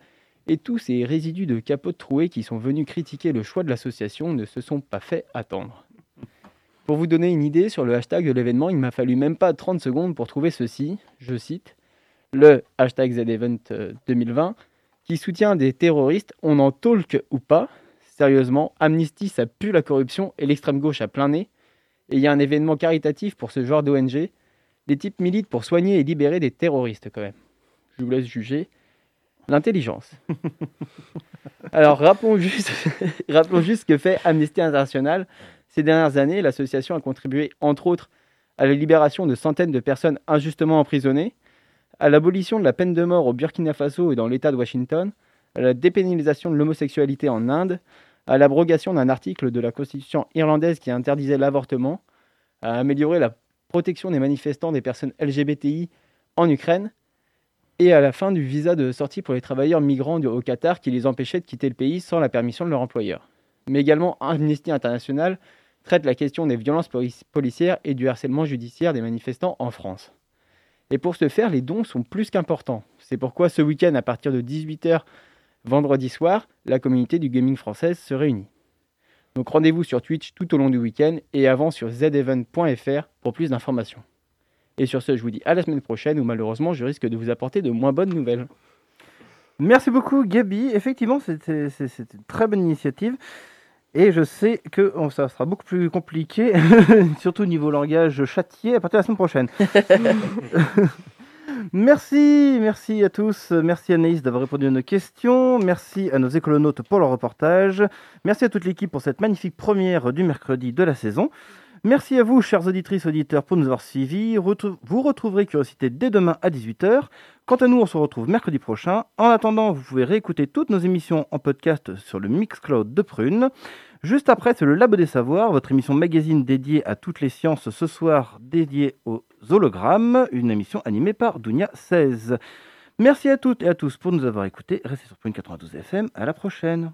et tous ces résidus de capote trouée qui sont venus critiquer le choix de l'association ne se sont pas fait attendre. Pour vous donner une idée sur le hashtag de l'événement, il m'a fallu même pas 30 secondes pour trouver ceci, je cite, le hashtag ZEvent euh, 2020, qui soutient des terroristes, on en talk ou pas. Sérieusement, Amnesty, ça pue la corruption et l'extrême gauche à plein nez. Et il y a un événement caritatif pour ce genre d'ONG. Les types militent pour soigner et libérer des terroristes quand même. Je vous laisse juger. L'intelligence. Alors rappelons juste, rappelons juste ce que fait Amnesty International. Ces dernières années, l'association a contribué, entre autres, à la libération de centaines de personnes injustement emprisonnées, à l'abolition de la peine de mort au Burkina Faso et dans l'État de Washington, à la dépénalisation de l'homosexualité en Inde, à l'abrogation d'un article de la Constitution irlandaise qui interdisait l'avortement, à améliorer la protection des manifestants des personnes LGBTI en Ukraine, et à la fin du visa de sortie pour les travailleurs migrants au Qatar qui les empêchait de quitter le pays sans la permission de leur employeur. Mais également, Amnesty International traite la question des violences polici- policières et du harcèlement judiciaire des manifestants en France. Et pour ce faire, les dons sont plus qu'importants. C'est pourquoi ce week-end, à partir de 18h vendredi soir, la communauté du gaming française se réunit. Donc rendez-vous sur Twitch tout au long du week-end et avant sur zevent.fr pour plus d'informations. Et sur ce, je vous dis à la semaine prochaine où malheureusement je risque de vous apporter de moins bonnes nouvelles. Merci beaucoup, Gabi. Effectivement, c'est- une très bonne initiative. Et je sais que oh, ça sera beaucoup plus compliqué, surtout niveau langage châtié, à partir de la semaine prochaine. merci, merci à tous. Merci Anaïs d'avoir répondu à nos questions. Merci à nos écolonautes pour leur reportage. Merci à toute l'équipe pour cette magnifique première du mercredi de la saison. Merci à vous, chers auditrices, auditeurs, pour nous avoir suivis. Vous retrouverez Curiosité dès demain à 18h. Quant à nous, on se retrouve mercredi prochain. En attendant, vous pouvez réécouter toutes nos émissions en podcast sur le Mixcloud de Prune. Juste après, c'est le Labo des Savoirs, votre émission magazine dédiée à toutes les sciences ce soir, dédiée aux hologrammes, une émission animée par Dounia 16. Merci à toutes et à tous pour nous avoir écoutés. Restez sur Prune 92 FM. À la prochaine.